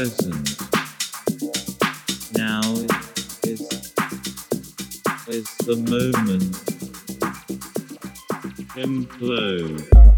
present. Now is is the moment. Implode.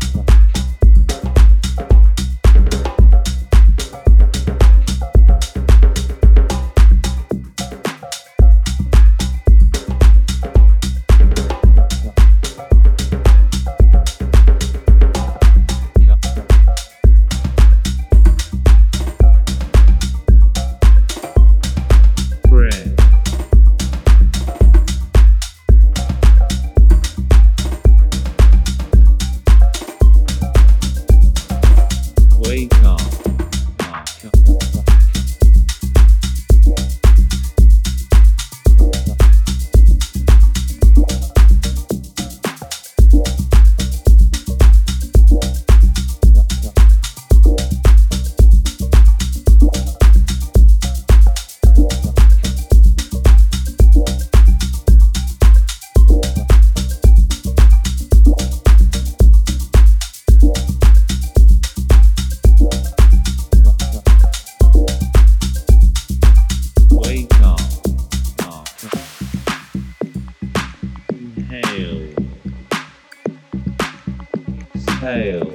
Exhale.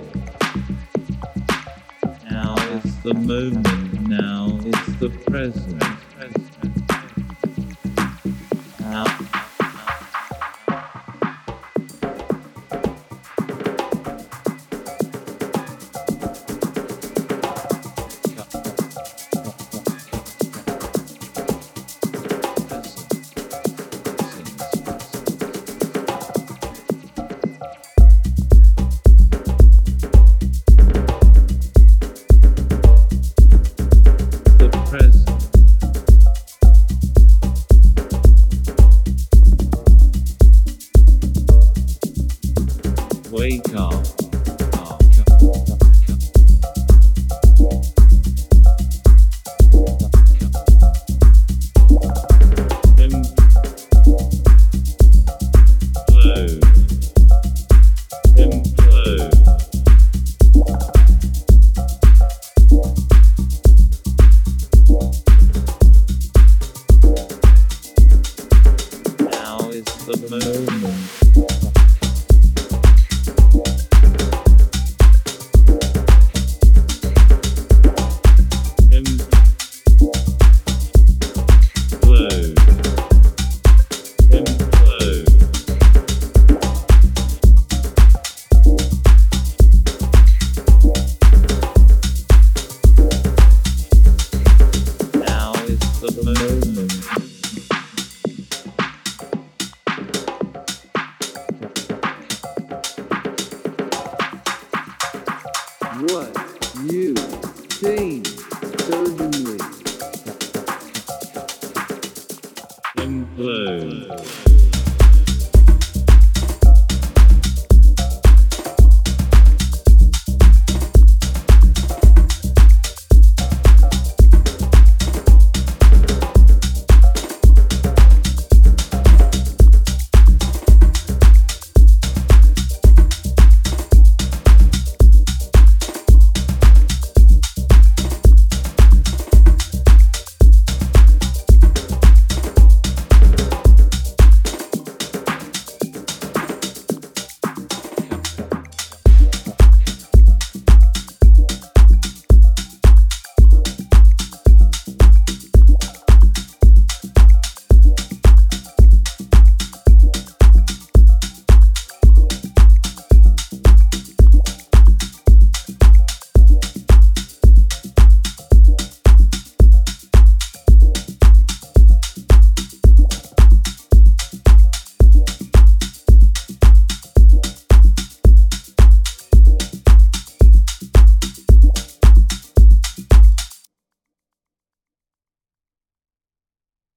Now is the moment. Now is the present. Now. Wake up. What you think certainly